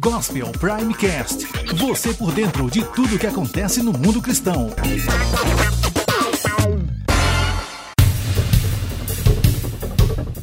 Gospel Primecast. Você por dentro de tudo que acontece no mundo cristão.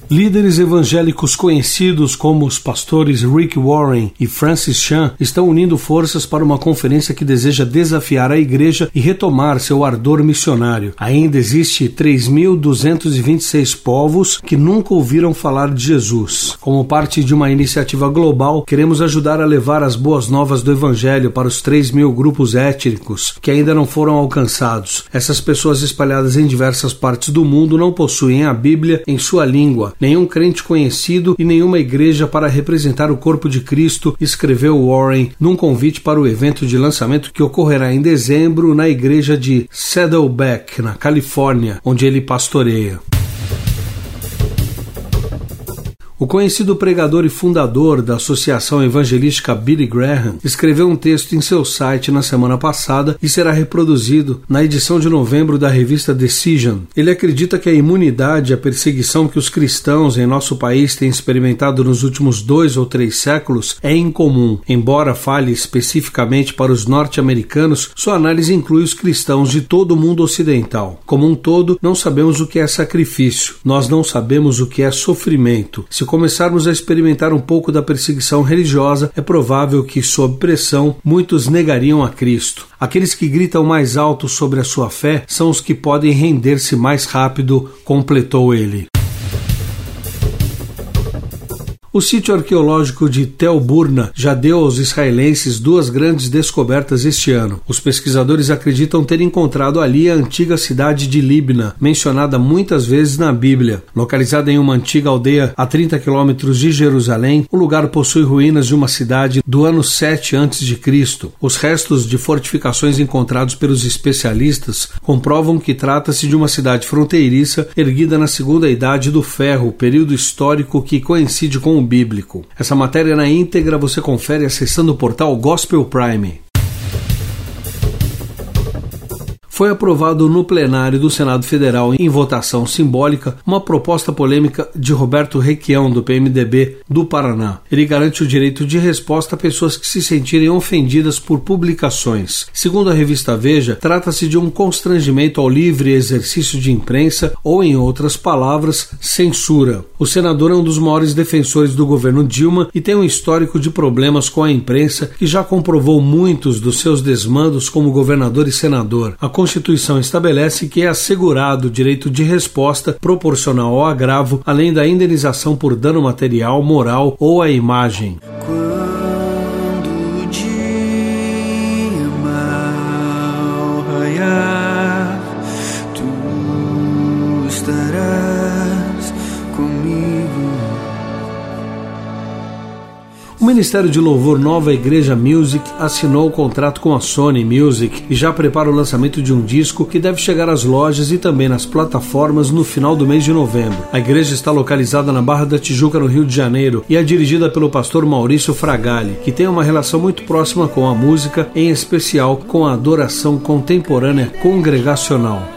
Líderes evangélicos conhecidos como os pastores Rick Warren e Francis Chan estão unindo forças para uma conferência que deseja desafiar a igreja e retomar seu ardor missionário. Ainda existe 3.226 povos que nunca ouviram falar de Jesus. Como parte de uma iniciativa global, queremos ajudar a levar as boas novas do evangelho para os 3 mil grupos étnicos que ainda não foram alcançados. Essas pessoas espalhadas em diversas partes do mundo não possuem a Bíblia em sua língua nenhum crente conhecido e nenhuma igreja para representar o corpo de Cristo, escreveu Warren num convite para o evento de lançamento que ocorrerá em dezembro na igreja de Saddleback, na Califórnia, onde ele pastoreia. O conhecido pregador e fundador da Associação Evangelística Billy Graham escreveu um texto em seu site na semana passada e será reproduzido na edição de novembro da revista Decision. Ele acredita que a imunidade à perseguição que os cristãos em nosso país têm experimentado nos últimos dois ou três séculos é incomum. Embora fale especificamente para os norte-americanos, sua análise inclui os cristãos de todo o mundo ocidental. Como um todo, não sabemos o que é sacrifício, nós não sabemos o que é sofrimento. Se começarmos a experimentar um pouco da perseguição religiosa, é provável que, sob pressão, muitos negariam a Cristo. Aqueles que gritam mais alto sobre a sua fé são os que podem render-se mais rápido, completou ele. O sítio arqueológico de Tel Burna já deu aos israelenses duas grandes descobertas este ano. Os pesquisadores acreditam ter encontrado ali a antiga cidade de Libna, mencionada muitas vezes na Bíblia. Localizada em uma antiga aldeia a 30 quilômetros de Jerusalém, o lugar possui ruínas de uma cidade do ano 7 a.C. Os restos de fortificações encontrados pelos especialistas comprovam que trata-se de uma cidade fronteiriça erguida na Segunda Idade do Ferro, período histórico que coincide com o bíblico. Essa matéria na íntegra você confere acessando o portal Gospel Prime. Foi aprovado no plenário do Senado Federal em votação simbólica uma proposta polêmica de Roberto Requião, do PMDB do Paraná. Ele garante o direito de resposta a pessoas que se sentirem ofendidas por publicações. Segundo a revista Veja, trata-se de um constrangimento ao livre exercício de imprensa ou, em outras palavras, censura. O senador é um dos maiores defensores do governo Dilma e tem um histórico de problemas com a imprensa que já comprovou muitos dos seus desmandos como governador e senador. A Constituição estabelece que é assegurado o direito de resposta proporcional ao agravo, além da indenização por dano material, moral ou à imagem. Ministério de Louvor Nova Igreja Music assinou o contrato com a Sony Music e já prepara o lançamento de um disco que deve chegar às lojas e também nas plataformas no final do mês de novembro. A igreja está localizada na Barra da Tijuca, no Rio de Janeiro, e é dirigida pelo pastor Maurício Fragali, que tem uma relação muito próxima com a música, em especial com a adoração contemporânea congregacional.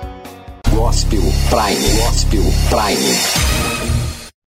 Gospel Prime. Gospel Prime.